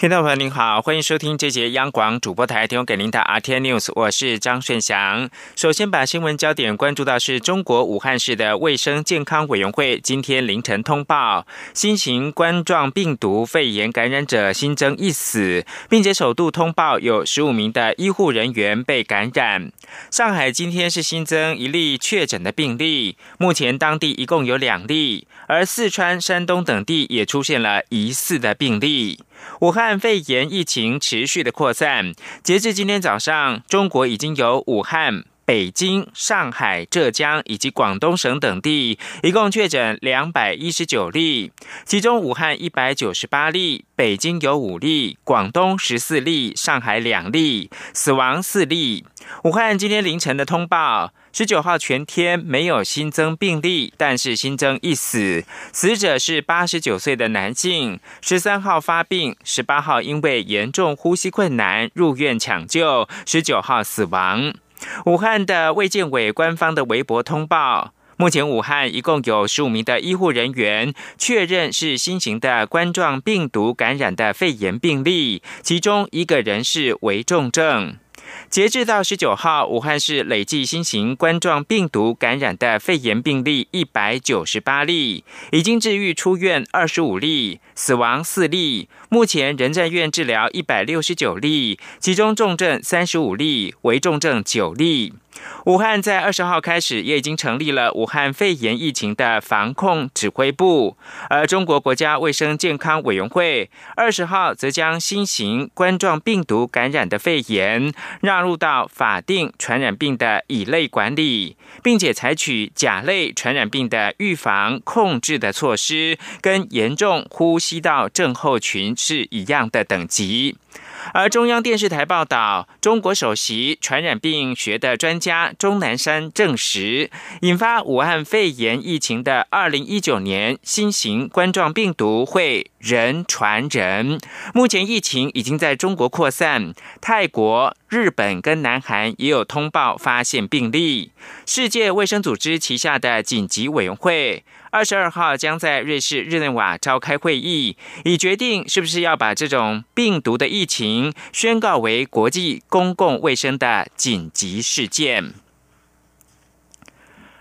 听众朋友您好，欢迎收听这节央广主播台提供给您的 RT News，我是张顺祥。首先把新闻焦点关注到是中国武汉市的卫生健康委员会今天凌晨通报，新型冠状病毒肺炎感染者新增一死，并且首度通报有十五名的医护人员被感染。上海今天是新增一例确诊的病例，目前当地一共有两例，而四川、山东等地也出现了疑似的病例。武汉肺炎疫情持续的扩散，截至今天早上，中国已经有武汉、北京、上海、浙江以及广东省等地一共确诊两百一十九例，其中武汉一百九十八例，北京有五例，广东十四例，上海两例，死亡四例。武汉今天凌晨的通报。十九号全天没有新增病例，但是新增一死，死者是八十九岁的男性。十三号发病，十八号因为严重呼吸困难入院抢救，十九号死亡。武汉的卫健委官方的微博通报，目前武汉一共有十五名的医护人员确认是新型的冠状病毒感染的肺炎病例，其中一个人是危重症。截至到十九号，武汉市累计新型冠状病毒感染的肺炎病例一百九十八例，已经治愈出院二十五例，死亡四例。目前仍在院治疗一百六十九例，其中重症三十五例，危重症九例。武汉在二十号开始也已经成立了武汉肺炎疫情的防控指挥部，而中国国家卫生健康委员会二十号则将新型冠状病毒感染的肺炎纳入到法定传染病的乙类管理，并且采取甲类传染病的预防控制的措施，跟严重呼吸道症候群是一样的等级。而中央电视台报道，中国首席传染病学的专家钟南山证实，引发武汉肺炎疫情的二零一九年新型冠状病毒会人传人。目前疫情已经在中国扩散，泰国、日本跟南韩也有通报发现病例。世界卫生组织旗下的紧急委员会。二十二号将在瑞士日内瓦召开会议，以决定是不是要把这种病毒的疫情宣告为国际公共卫生的紧急事件。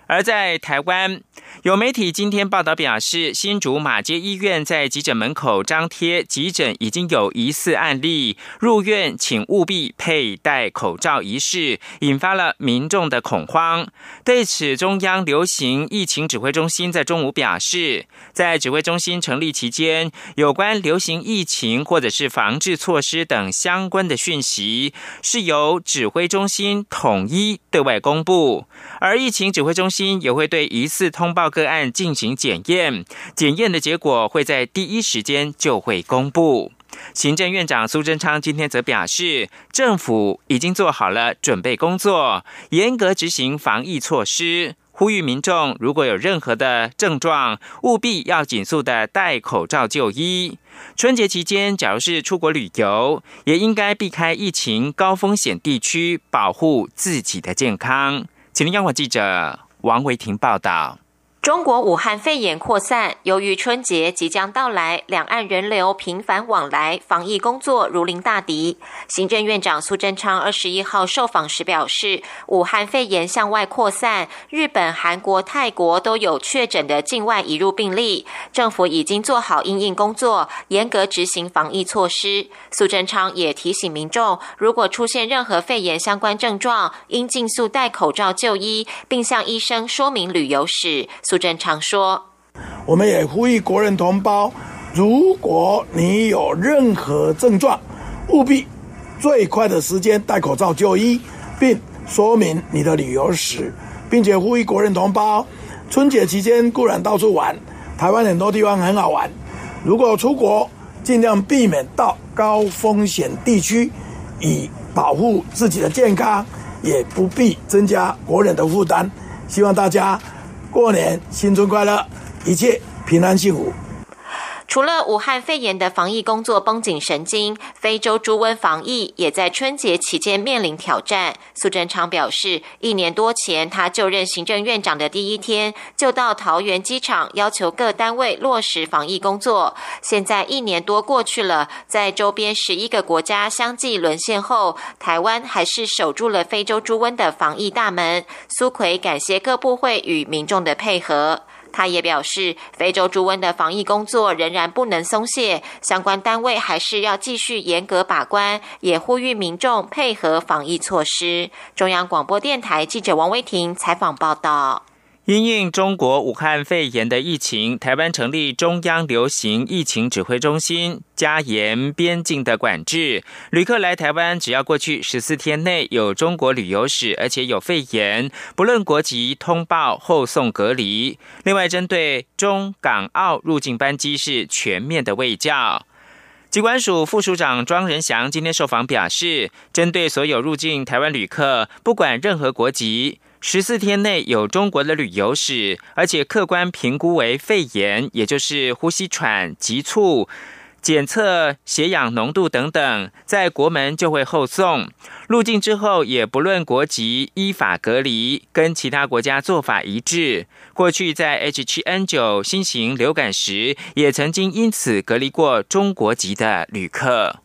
而在台湾。有媒体今天报道表示，新竹马街医院在急诊门口张贴急诊已经有疑似案例入院，请务必佩戴口罩一事，引发了民众的恐慌。对此，中央流行疫情指挥中心在中午表示，在指挥中心成立期间，有关流行疫情或者是防治措施等相关的讯息，是由指挥中心统一对外公布，而疫情指挥中心也会对疑似通报。个案进行检验，检验的结果会在第一时间就会公布。行政院长苏贞昌今天则表示，政府已经做好了准备工作，严格执行防疫措施，呼吁民众如果有任何的症状，务必要紧速的戴口罩就医。春节期间，假如是出国旅游，也应该避开疫情高风险地区，保护自己的健康。请听央广记者王维婷报道。中国武汉肺炎扩散，由于春节即将到来，两岸人流频繁往来，防疫工作如临大敌。行政院长苏贞昌二十一号受访时表示，武汉肺炎向外扩散，日本、韩国、泰国都有确诊的境外移入病例，政府已经做好应应工作，严格执行防疫措施。苏贞昌也提醒民众，如果出现任何肺炎相关症状，应尽速戴口罩就医，并向医生说明旅游史。苏贞昌说：“我们也呼吁国人同胞，如果你有任何症状，务必最快的时间戴口罩就医，并说明你的旅游史，并且呼吁国人同胞，春节期间固然到处玩，台湾很多地方很好玩。如果出国，尽量避免到高风险地区，以保护自己的健康，也不必增加国人的负担。希望大家。”过年新春快乐，一切平安幸福。除了武汉肺炎的防疫工作绷紧神经，非洲猪瘟防疫也在春节期间面临挑战。苏贞昌表示，一年多前他就任行政院长的第一天，就到桃园机场要求各单位落实防疫工作。现在一年多过去了，在周边十一个国家相继沦陷后，台湾还是守住了非洲猪瘟的防疫大门。苏奎感谢各部会与民众的配合。他也表示，非洲猪瘟的防疫工作仍然不能松懈，相关单位还是要继续严格把关，也呼吁民众配合防疫措施。中央广播电台记者王威婷采访报道。因应中国武汉肺炎的疫情，台湾成立中央流行疫情指挥中心，加严边境的管制。旅客来台湾，只要过去十四天内有中国旅游史，而且有肺炎，不论国籍，通报后送隔离。另外，针对中港澳入境班机是全面的卫教。机关署副署长庄仁祥今天受访表示，针对所有入境台湾旅客，不管任何国籍。十四天内有中国的旅游史，而且客观评估为肺炎，也就是呼吸喘、急促，检测血氧浓度等等，在国门就会后送。入境之后也不论国籍，依法隔离，跟其他国家做法一致。过去在 H7N9 新型流感时，也曾经因此隔离过中国籍的旅客。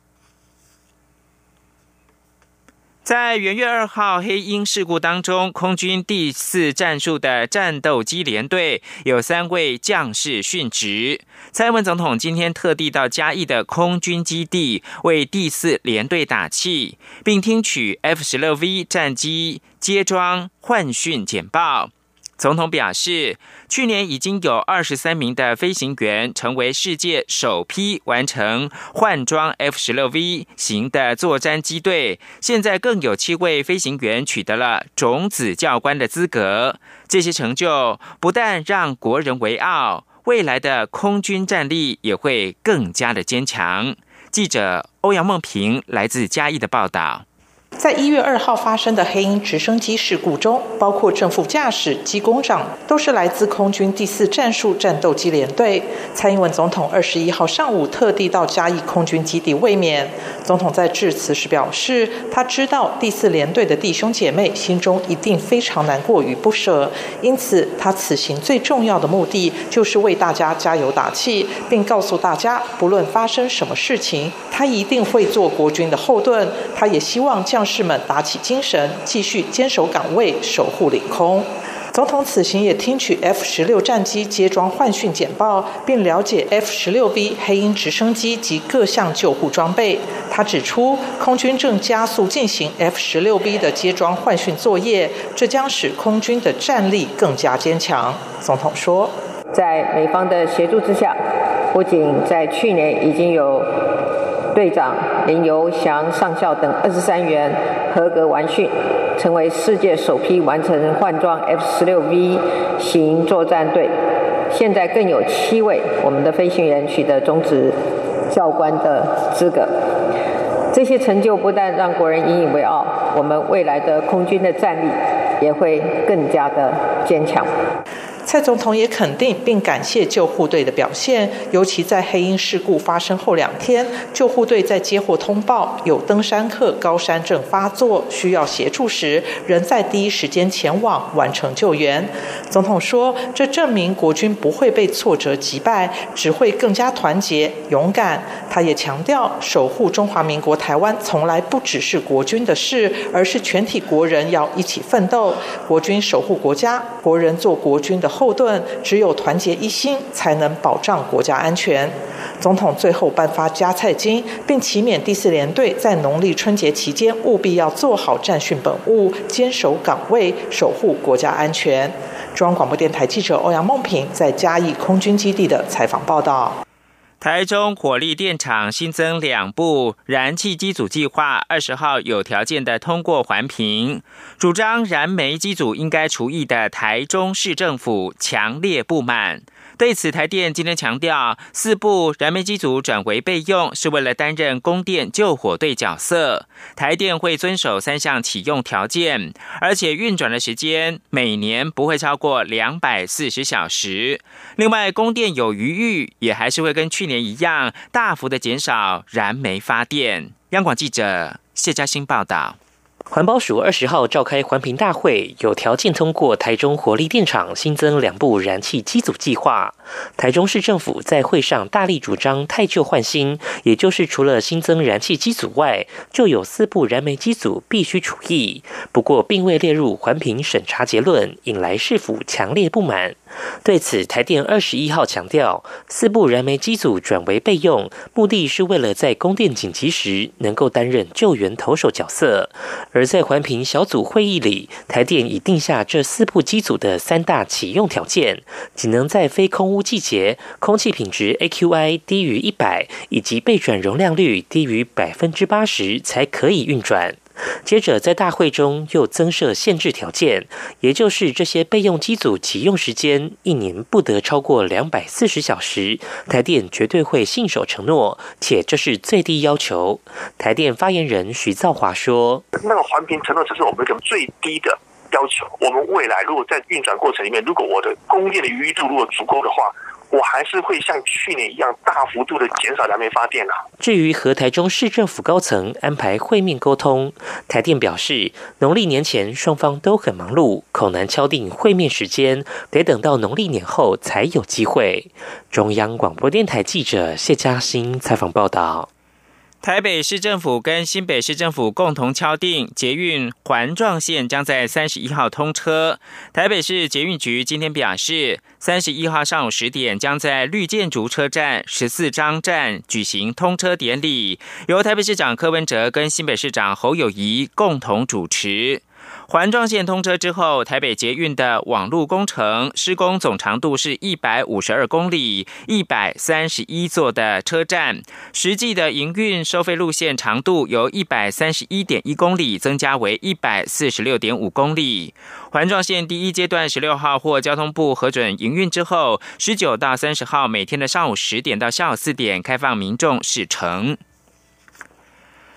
在元月二号黑鹰事故当中，空军第四战术的战斗机联队有三位将士殉职。蔡英文总统今天特地到嘉义的空军基地为第四联队打气，并听取 F 十六 V 战机接装换训简报。总统表示，去年已经有二十三名的飞行员成为世界首批完成换装 F 十六 V 型的作战机队，现在更有七位飞行员取得了种子教官的资格。这些成就不但让国人为傲，未来的空军战力也会更加的坚强。记者欧阳梦平来自嘉义的报道。在一月二号发生的黑鹰直升机事故中，包括正副驾驶、机工长，都是来自空军第四战术战斗机联队。蔡英文总统二十一号上午特地到嘉义空军基地慰勉。总统在致辞时表示，他知道第四联队的弟兄姐妹心中一定非常难过与不舍，因此他此行最重要的目的就是为大家加油打气，并告诉大家，不论发生什么事情，他一定会做国军的后盾。他也希望将士们打起精神，继续坚守岗位，守护领空。总统此行也听取 F 十六战机接装换训简报，并了解 F 十六 B 黑鹰直升机及各项救护装备。他指出，空军正加速进行 F 十六 B 的接装换训作业，这将使空军的战力更加坚强。总统说，在美方的协助之下，不仅在去年已经有。队长林游祥上校等二十三员合格完训，成为世界首批完成换装 F 十六 V 型作战队。现在更有七位我们的飞行员取得中职教官的资格。这些成就不但让国人引以为傲，我们未来的空军的战力也会更加的坚强。蔡总统也肯定并感谢救护队的表现，尤其在黑鹰事故发生后两天，救护队在接获通报有登山客高山症发作需要协助时，仍在第一时间前往完成救援。总统说，这证明国军不会被挫折击败，只会更加团结勇敢。他也强调，守护中华民国台湾从来不只是国军的事，而是全体国人要一起奋斗。国军守护国家，国人做国军的后后盾，只有团结一心，才能保障国家安全。总统最后颁发加菜金，并启勉第四联队在农历春节期间务必要做好战训本务，坚守岗位，守护国家安全。中央广播电台记者欧阳梦平在嘉义空军基地的采访报道。台中火力电厂新增两部燃气机组计划，二十号有条件的通过环评。主张燃煤机组应该除役的台中市政府强烈不满。对此，台电今天强调，四部燃煤机组转为备用，是为了担任供电救火队角色。台电会遵守三项启用条件，而且运转的时间每年不会超过两百四十小时。另外，供电有余裕，也还是会跟去年一样大幅的减少燃煤发电。央广记者谢嘉欣报道。环保署二十号召开环评大会，有条件通过台中火力电厂新增两部燃气机组计划。台中市政府在会上大力主张太旧换新，也就是除了新增燃气机组外，就有四部燃煤机组必须除役。不过，并未列入环评审查结论，引来市府强烈不满。对此，台电二十一号强调，四部燃煤机组转为备用，目的是为了在供电紧急时能够担任救援投手角色。而在环评小组会议里，台电已定下这四部机组的三大启用条件，仅能在非空季节、空气品质 AQI 低于一百以及备转容量率低于百分之八十才可以运转。接着，在大会中又增设限制条件，也就是这些备用机组启用时间一年不得超过两百四十小时。台电绝对会信守承诺，且这是最低要求。台电发言人徐造华说：“那个环评承诺只是我们最低的要求。我们未来如果在运转过程里面，如果我的供电的余度如果足够的话。”我还是会像去年一样大幅度的减少燃煤发电啊。至于和台中市政府高层安排会面沟通，台电表示，农历年前双方都很忙碌，恐难敲定会面时间，得等到农历年后才有机会。中央广播电台记者谢嘉欣采访报道。台北市政府跟新北市政府共同敲定，捷运环状线将在三十一号通车。台北市捷运局今天表示，三十一号上午十点将在绿建筑车站十四张站举行通车典礼，由台北市长柯文哲跟新北市长侯友谊共同主持。环状线通车之后，台北捷运的网路工程施工总长度是一百五十二公里，一百三十一座的车站，实际的营运收费路线长度由一百三十一点一公里增加为一百四十六点五公里。环状线第一阶段十六号获交通部核准营运之后，十九到三十号每天的上午十点到下午四点开放民众试乘。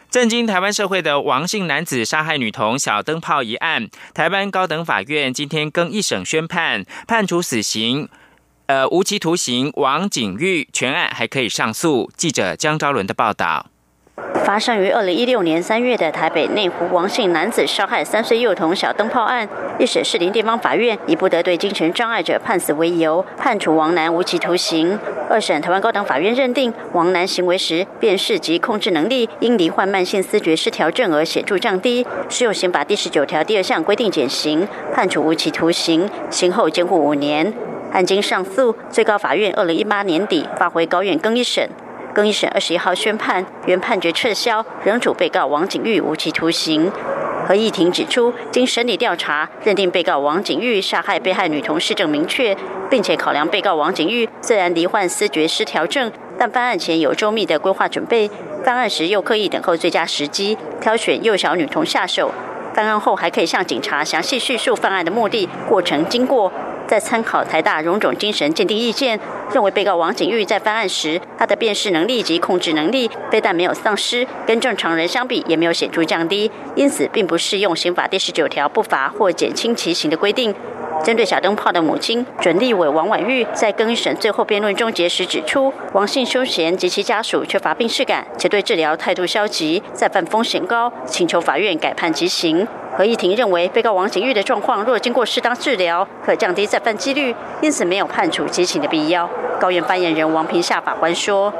震惊台湾社会的王姓男子杀害女童小灯泡一案，台湾高等法院今天更一审宣判，判处死刑，呃，无期徒刑。王景玉全案还可以上诉。记者江昭伦的报道。发生于二零一六年三月的台北内湖王姓男子杀害三岁幼童小灯泡案，一审士林地方法院以不得对精神障碍者判死为由，判处王男无期徒刑。二审台湾高等法院认定王男行为时辨识及控制能力因罹患慢性思觉失调症而显著降低，适用刑法第十九条第二项规定减刑，判处无期徒刑，刑后监护五年。案经上诉，最高法院二零一八年底发回高院更一审。更一审二十一号宣判，原判决撤销，仍处被告王景玉无期徒刑。合议庭指出，经审理调查，认定被告王景玉杀害被害女童事证明确，并且考量被告王景玉虽然罹患思觉失调症，但犯案前有周密的规划准备，犯案时又刻意等候最佳时机，挑选幼小女童下手，犯案后还可以向警察详细叙述犯案的目的、过程、经过。再参考台大荣种精神鉴定意见，认为被告王景玉在犯案时，他的辨识能力及控制能力非但没有丧失，跟正常人相比也没有显著降低，因此并不适用刑法第十九条不罚或减轻其刑的规定。针对小灯泡的母亲准立委王婉玉在更审最后辩论终结时指出，王姓凶嫌及其家属缺乏病视感，且对治疗态度消极，再犯风险高，请求法院改判极刑。合议庭认为，被告王景玉的状况若经过适当治疗，可降低再犯几率，因此没有判处极刑的必要。高院发言人王平夏法官说：“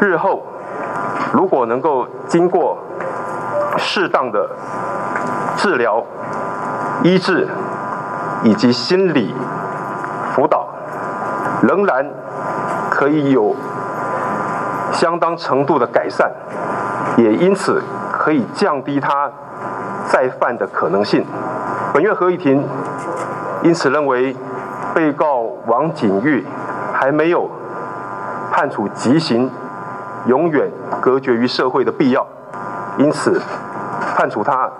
日后如果能够经过适当的治疗、医治以及心理辅导，仍然可以有相当程度的改善，也因此可以降低他。”再犯的可能性。本院合议庭因此认为，被告王景玉还没有判处极刑，永远隔绝于社会的必要，因此判处他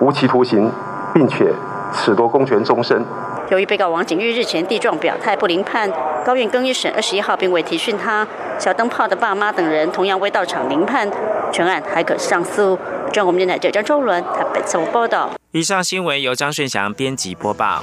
无期徒刑，并且褫夺公权终身。由于被告王景玉日前地状表态不临判，高院更一审二十一号并未提讯他。小灯泡的爸妈等人同样未到场临判，全案还可上诉。中国电台记者周伦台北报道。以上新闻由张顺祥编辑播报。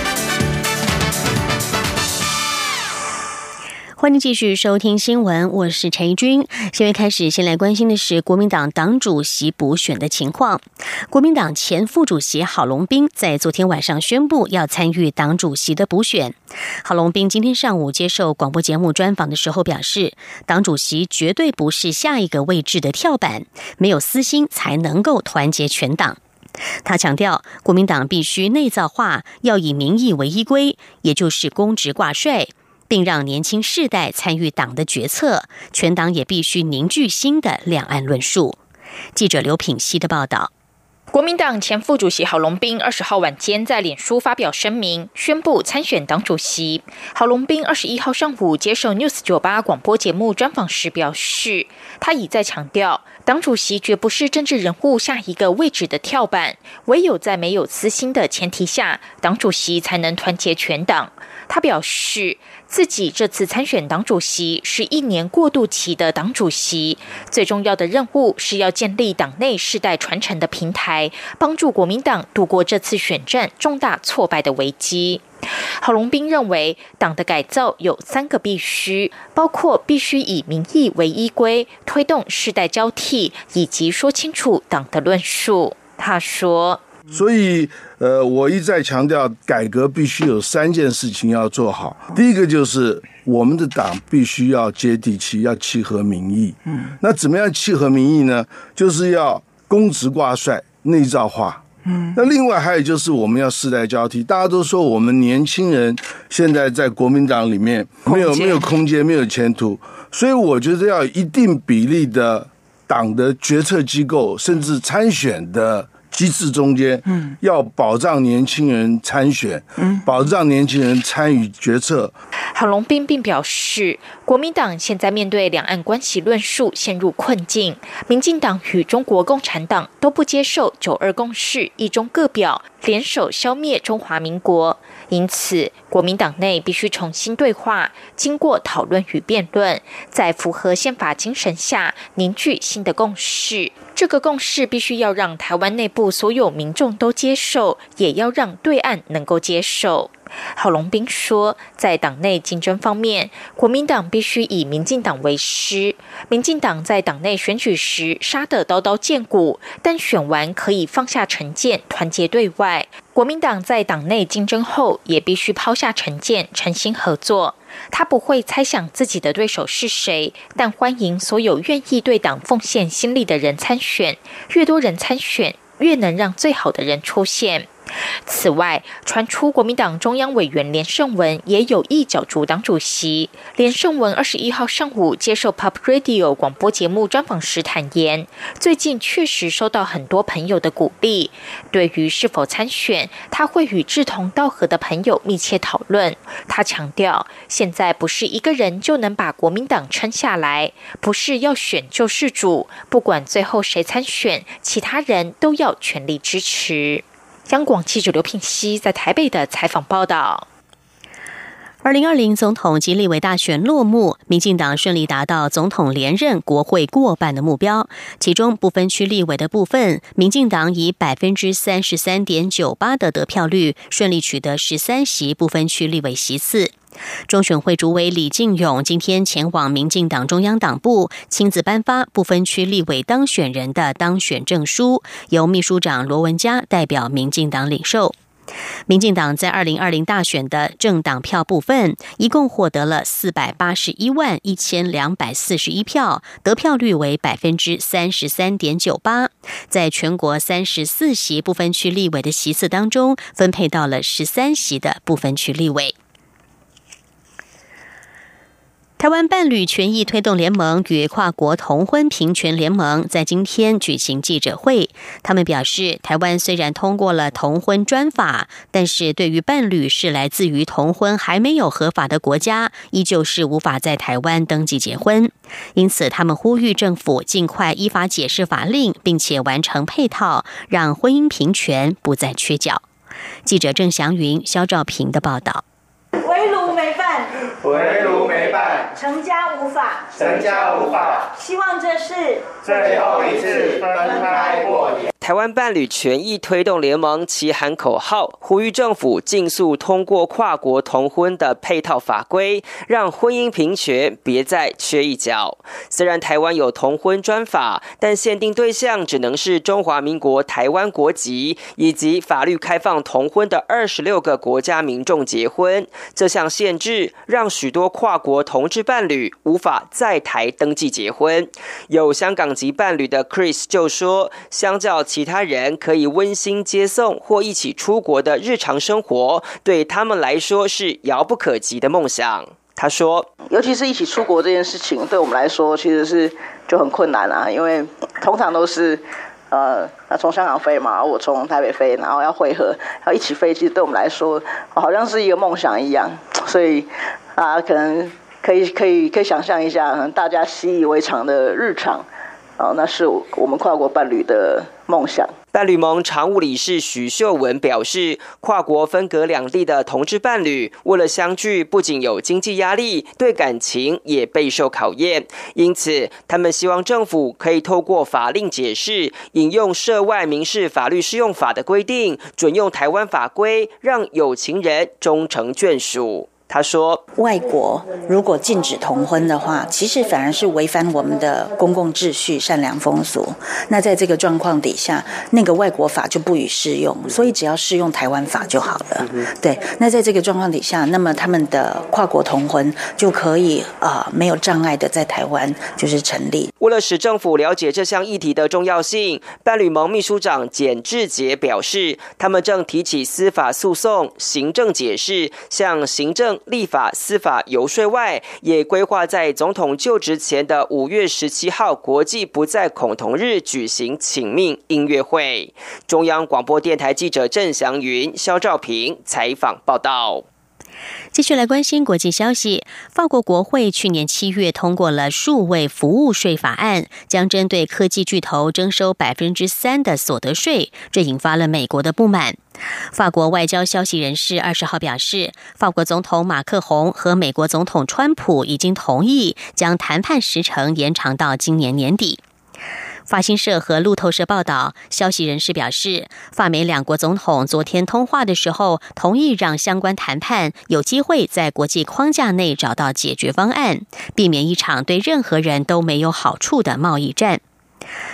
欢迎继续收听新闻，我是陈怡君。新闻开始，先来关心的是国民党党主席补选的情况。国民党前副主席郝龙斌在昨天晚上宣布要参与党主席的补选。郝龙斌今天上午接受广播节目专访的时候表示，党主席绝对不是下一个位置的跳板，没有私心才能够团结全党。他强调，国民党必须内造化，要以民意为依归，也就是公职挂帅，并让年轻世代参与党的决策。全党也必须凝聚新的两岸论述。记者刘品希的报道。国民党前副主席郝龙斌二十号晚间在脸书发表声明，宣布参选党主席。郝龙斌二十一号上午接受 News 九八广播节目专访时表示，他已在强调，党主席绝不是政治人物下一个位置的跳板，唯有在没有私心的前提下，党主席才能团结全党。他表示。自己这次参选党主席是一年过渡期的党主席，最重要的任务是要建立党内世代传承的平台，帮助国民党度过这次选战重大挫败的危机。郝龙斌认为，党的改造有三个必须，包括必须以民意为依归，推动世代交替，以及说清楚党的论述。他说。所以，呃，我一再强调，改革必须有三件事情要做好。第一个就是我们的党必须要接地气，要契合民意。嗯，那怎么样契合民意呢？就是要公职挂帅、内造化。嗯，那另外还有就是我们要世代交替。大家都说我们年轻人现在在国民党里面没有没有空间、没有前途，所以我觉得要一定比例的党的决策机构，甚至参选的。机制中间，嗯，要保障年轻人参选，嗯，保障年轻人参与决策。郝龙斌并表示，国民党现在面对两岸关系论述陷入困境，民进党与中国共产党都不接受九二共识、一中各表，联手消灭中华民国。因此，国民党内必须重新对话，经过讨论与辩论，在符合宪法精神下凝聚新的共识。这个共识必须要让台湾内部所有民众都接受，也要让对岸能够接受。郝龙斌说，在党内竞争方面，国民党必须以民进党为师。民进党在党内选举时杀得刀刀见骨，但选完可以放下成见，团结对外。国民党在党内竞争后，也必须抛下成见，诚心合作。他不会猜想自己的对手是谁，但欢迎所有愿意对党奉献心力的人参选。越多人参选，越能让最好的人出现。此外，传出国民党中央委员连胜文也有意角逐党主席。连胜文二十一号上午接受 Pop Radio 广播节目专访时坦言，最近确实收到很多朋友的鼓励。对于是否参选，他会与志同道合的朋友密切讨论。他强调，现在不是一个人就能把国民党撑下来，不是要选就是主，不管最后谁参选，其他人都要全力支持。央广记者刘聘熙在台北的采访报道：二零二零总统及立委大选落幕，民进党顺利达到总统连任、国会过半的目标。其中不分区立委的部分，民进党以百分之三十三点九八的得票率，顺利取得十三席不分区立委席次。中选会主委李进勇今天前往民进党中央党部，亲自颁发不分区立委当选人的当选证书，由秘书长罗文嘉代表民进党领受。民进党在二零二零大选的政党票部分，一共获得了四百八十一万一千两百四十一票，得票率为百分之三十三点九八。在全国三十四席不分区立委的席次当中，分配到了十三席的不分区立委。台湾伴侣权益推动联盟与跨国同婚平权联盟在今天举行记者会。他们表示，台湾虽然通过了同婚专法，但是对于伴侣是来自于同婚还没有合法的国家，依旧是无法在台湾登记结婚。因此，他们呼吁政府尽快依法解释法令，并且完成配套，让婚姻平权不再缺角。记者郑祥云、肖兆平的报道。围炉没饭，围炉，成家无法，成家无法。希望这是最后一次分开过年。台湾伴侣权益推动联盟齐喊口号，呼吁政府尽速通过跨国同婚的配套法规，让婚姻平权别再缺一角。虽然台湾有同婚专法，但限定对象只能是中华民国台湾国籍以及法律开放同婚的二十六个国家民众结婚。这项限制让许多跨国同志伴侣无法在台登记结婚。有香港籍伴侣的 Chris 就说，相较。其他人可以温馨接送或一起出国的日常生活，对他们来说是遥不可及的梦想。他说：“尤其是一起出国这件事情，对我们来说其实是就很困难啊，因为通常都是呃，从香港飞嘛，我从台北飞，然后要汇合，要一起飞，其实对我们来说好像是一个梦想一样。所以啊，可能可以可以可以想象一下，大家习以为常的日常。”哦，那是我们跨国伴侣的梦想。伴侣盟常务理事许秀文表示，跨国分隔两地的同志伴侣，为了相聚，不仅有经济压力，对感情也备受考验。因此，他们希望政府可以透过法令解释，引用涉外民事法律适用法的规定，准用台湾法规，让有情人终成眷属。他说：“外国如果禁止同婚的话，其实反而是违反我们的公共秩序、善良风俗。那在这个状况底下，那个外国法就不予适用，所以只要适用台湾法就好了。对，那在这个状况底下，那么他们的跨国同婚就可以啊没有障碍的在台湾就是成立。为了使政府了解这项议题的重要性，伴侣盟秘书长简志杰表示，他们正提起司法诉讼、行政解释，向行政。”立法、司法、游说外，也规划在总统就职前的五月十七号国际不再恐同日举行请命音乐会。中央广播电台记者郑祥云、肖兆平采访报道。继续来关心国际消息。法国国会去年七月通过了数位服务税法案，将针对科技巨头征收百分之三的所得税，这引发了美国的不满。法国外交消息人士二十号表示，法国总统马克宏和美国总统川普已经同意将谈判时程延长到今年年底。法新社和路透社报道，消息人士表示，法美两国总统昨天通话的时候，同意让相关谈判有机会在国际框架内找到解决方案，避免一场对任何人都没有好处的贸易战。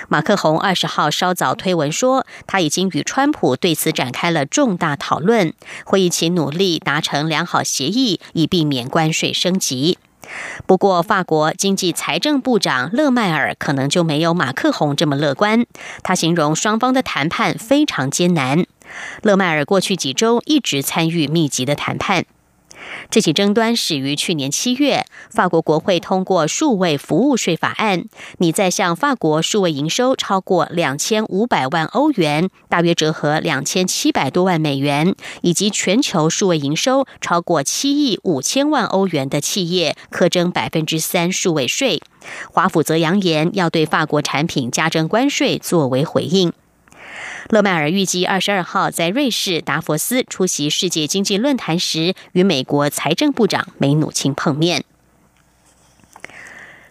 马克宏二十号稍早推文说，他已经与川普对此展开了重大讨论，会一起努力达成良好协议，以避免关税升级。不过，法国经济财政部长勒迈尔可能就没有马克宏这么乐观。他形容双方的谈判非常艰难。勒迈尔过去几周一直参与密集的谈判。这起争端始于去年七月，法国国会通过数位服务税法案。拟在向法国数位营收超过两千五百万欧元，大约折合两千七百多万美元，以及全球数位营收超过七亿五千万欧元的企业，课征百分之三数位税。华府则扬言要对法国产品加征关税，作为回应。勒迈尔预计二十二号在瑞士达佛斯出席世界经济论坛时，与美国财政部长梅努钦碰面。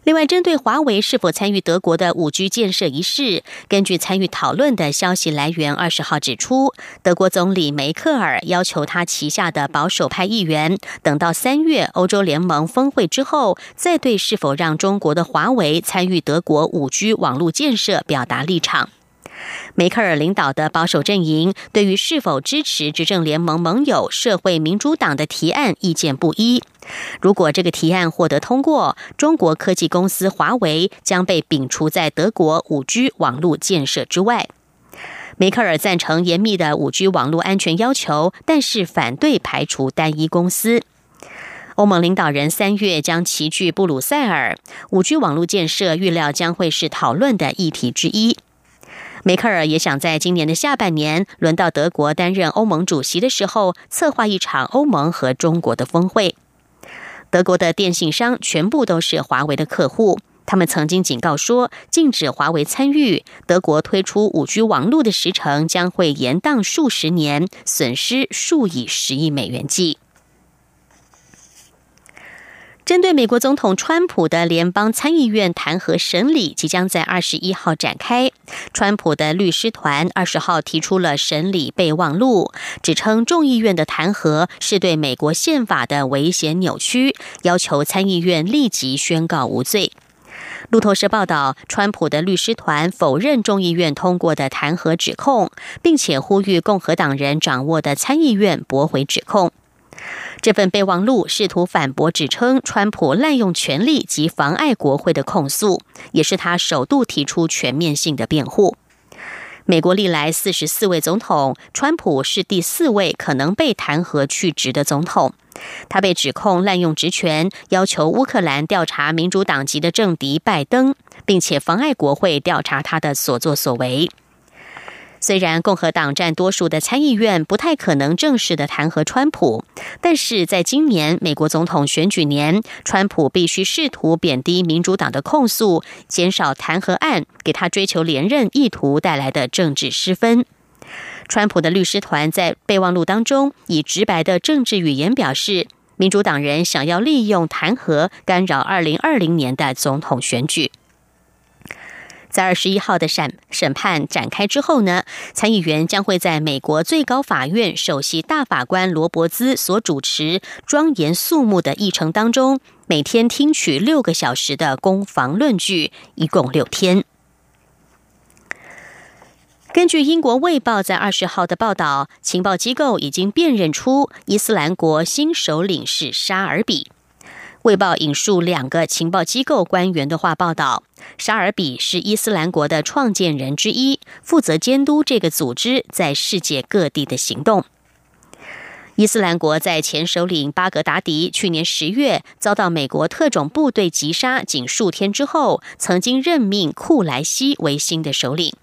另外，针对华为是否参与德国的五 G 建设一事，根据参与讨论的消息来源，二十号指出，德国总理梅克尔要求他旗下的保守派议员等到三月欧洲联盟峰会之后，再对是否让中国的华为参与德国五 G 网络建设表达立场。梅克尔领导的保守阵营对于是否支持执政联盟盟友社会民主党的提案意见不一。如果这个提案获得通过，中国科技公司华为将被摒除在德国五 G 网络建设之外。梅克尔赞成严密的五 G 网络安全要求，但是反对排除单一公司。欧盟领导人三月将齐聚布鲁塞尔，五 G 网络建设预料将会是讨论的议题之一。梅克尔也想在今年的下半年，轮到德国担任欧盟主席的时候，策划一场欧盟和中国的峰会。德国的电信商全部都是华为的客户，他们曾经警告说，禁止华为参与德国推出五 G 网络的时程将会延宕数十年，损失数以十亿美元计。针对美国总统川普的联邦参议院弹劾审理即将在二十一号展开，川普的律师团二十号提出了审理备忘录，指称众议院的弹劾是对美国宪法的危险扭曲，要求参议院立即宣告无罪。路透社报道，川普的律师团否认众议院通过的弹劾指控，并且呼吁共和党人掌握的参议院驳回指控。这份备忘录试图反驳指称川普滥用权力及妨碍国会的控诉，也是他首度提出全面性的辩护。美国历来四十四位总统，川普是第四位可能被弹劾去职的总统。他被指控滥用职权，要求乌克兰调查民主党籍的政敌拜登，并且妨碍国会调查他的所作所为。虽然共和党占多数的参议院不太可能正式的弹劾川普，但是在今年美国总统选举年，川普必须试图贬低民主党的控诉，减少弹劾案给他追求连任意图带来的政治失分。川普的律师团在备忘录当中以直白的政治语言表示，民主党人想要利用弹劾干扰二零二零年的总统选举。在二十一号的审审判展开之后呢，参议员将会在美国最高法院首席大法官罗伯兹所主持庄严肃穆的议程当中，每天听取六个小时的攻防论据，一共六天。根据英国《卫报》在二十号的报道，情报机构已经辨认出伊斯兰国新首领是沙尔比。卫报引述两个情报机构官员的话报道，沙尔比是伊斯兰国的创建人之一，负责监督这个组织在世界各地的行动。伊斯兰国在前首领巴格达迪去年十月遭到美国特种部队击杀仅数天之后，曾经任命库莱西为新的首领。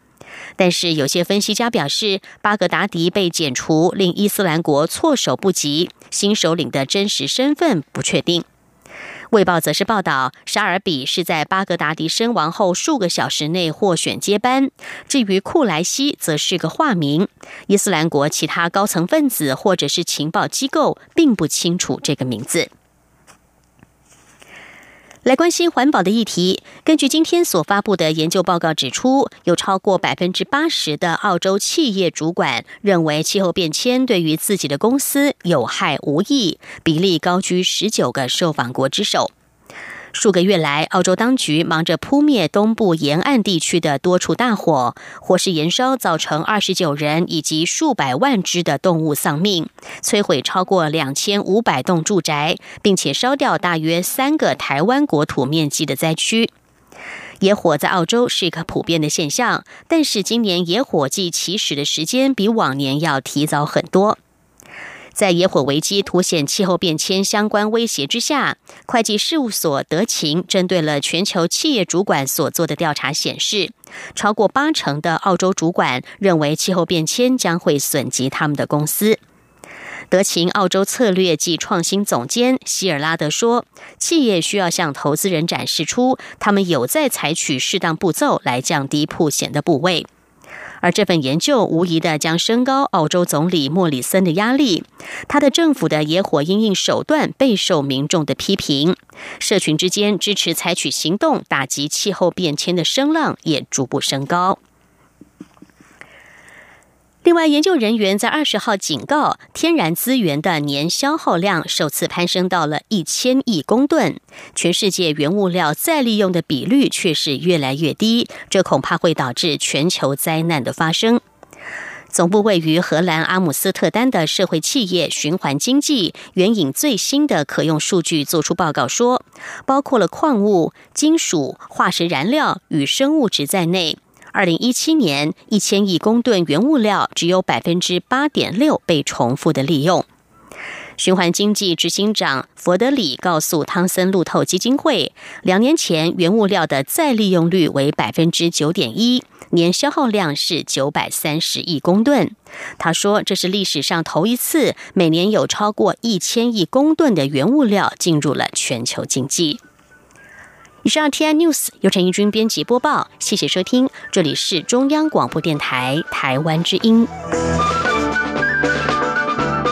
但是有些分析家表示，巴格达迪被剪除令伊斯兰国措手不及，新首领的真实身份不确定。卫报则是报道，沙尔比是在巴格达迪身亡后数个小时内获选接班。至于库莱西，则是个化名。伊斯兰国其他高层分子或者是情报机构并不清楚这个名字。来关心环保的议题。根据今天所发布的研究报告指出，有超过百分之八十的澳洲企业主管认为气候变迁对于自己的公司有害无益，比例高居十九个受访国之首。数个月来，澳洲当局忙着扑灭东部沿岸地区的多处大火，火势延烧，造成二十九人以及数百万只的动物丧命，摧毁超过两千五百栋住宅，并且烧掉大约三个台湾国土面积的灾区。野火在澳洲是一个普遍的现象，但是今年野火季起始的时间比往年要提早很多。在野火危机凸显气候变迁相关威胁之下，会计事务所德勤针对了全球企业主管所做的调查显示，超过八成的澳洲主管认为气候变迁将会损及他们的公司。德勤澳洲策略及创新总监希尔拉德说：“企业需要向投资人展示出他们有在采取适当步骤来降低破险的部位。”而这份研究无疑的将升高澳洲总理莫里森的压力，他的政府的野火应应手段备受民众的批评，社群之间支持采取行动打击气候变迁的声浪也逐步升高。另外，研究人员在二十号警告，天然资源的年消耗量首次攀升到了一千亿公吨，全世界原物料再利用的比率却是越来越低，这恐怕会导致全球灾难的发生。总部位于荷兰阿姆斯特丹的社会企业循环经济援引最新的可用数据做出报告说，包括了矿物、金属、化石燃料与生物质在内。二零一七年，一千亿公吨原物料只有百分之八点六被重复的利用。循环经济执行长佛德里告诉汤森路透基金会，两年前原物料的再利用率为百分之九点一，年消耗量是九百三十亿公吨。他说，这是历史上头一次，每年有超过一千亿公吨的原物料进入了全球经济。以上 T I News 由陈义军编辑播报，谢谢收听，这里是中央广播电台台湾之音。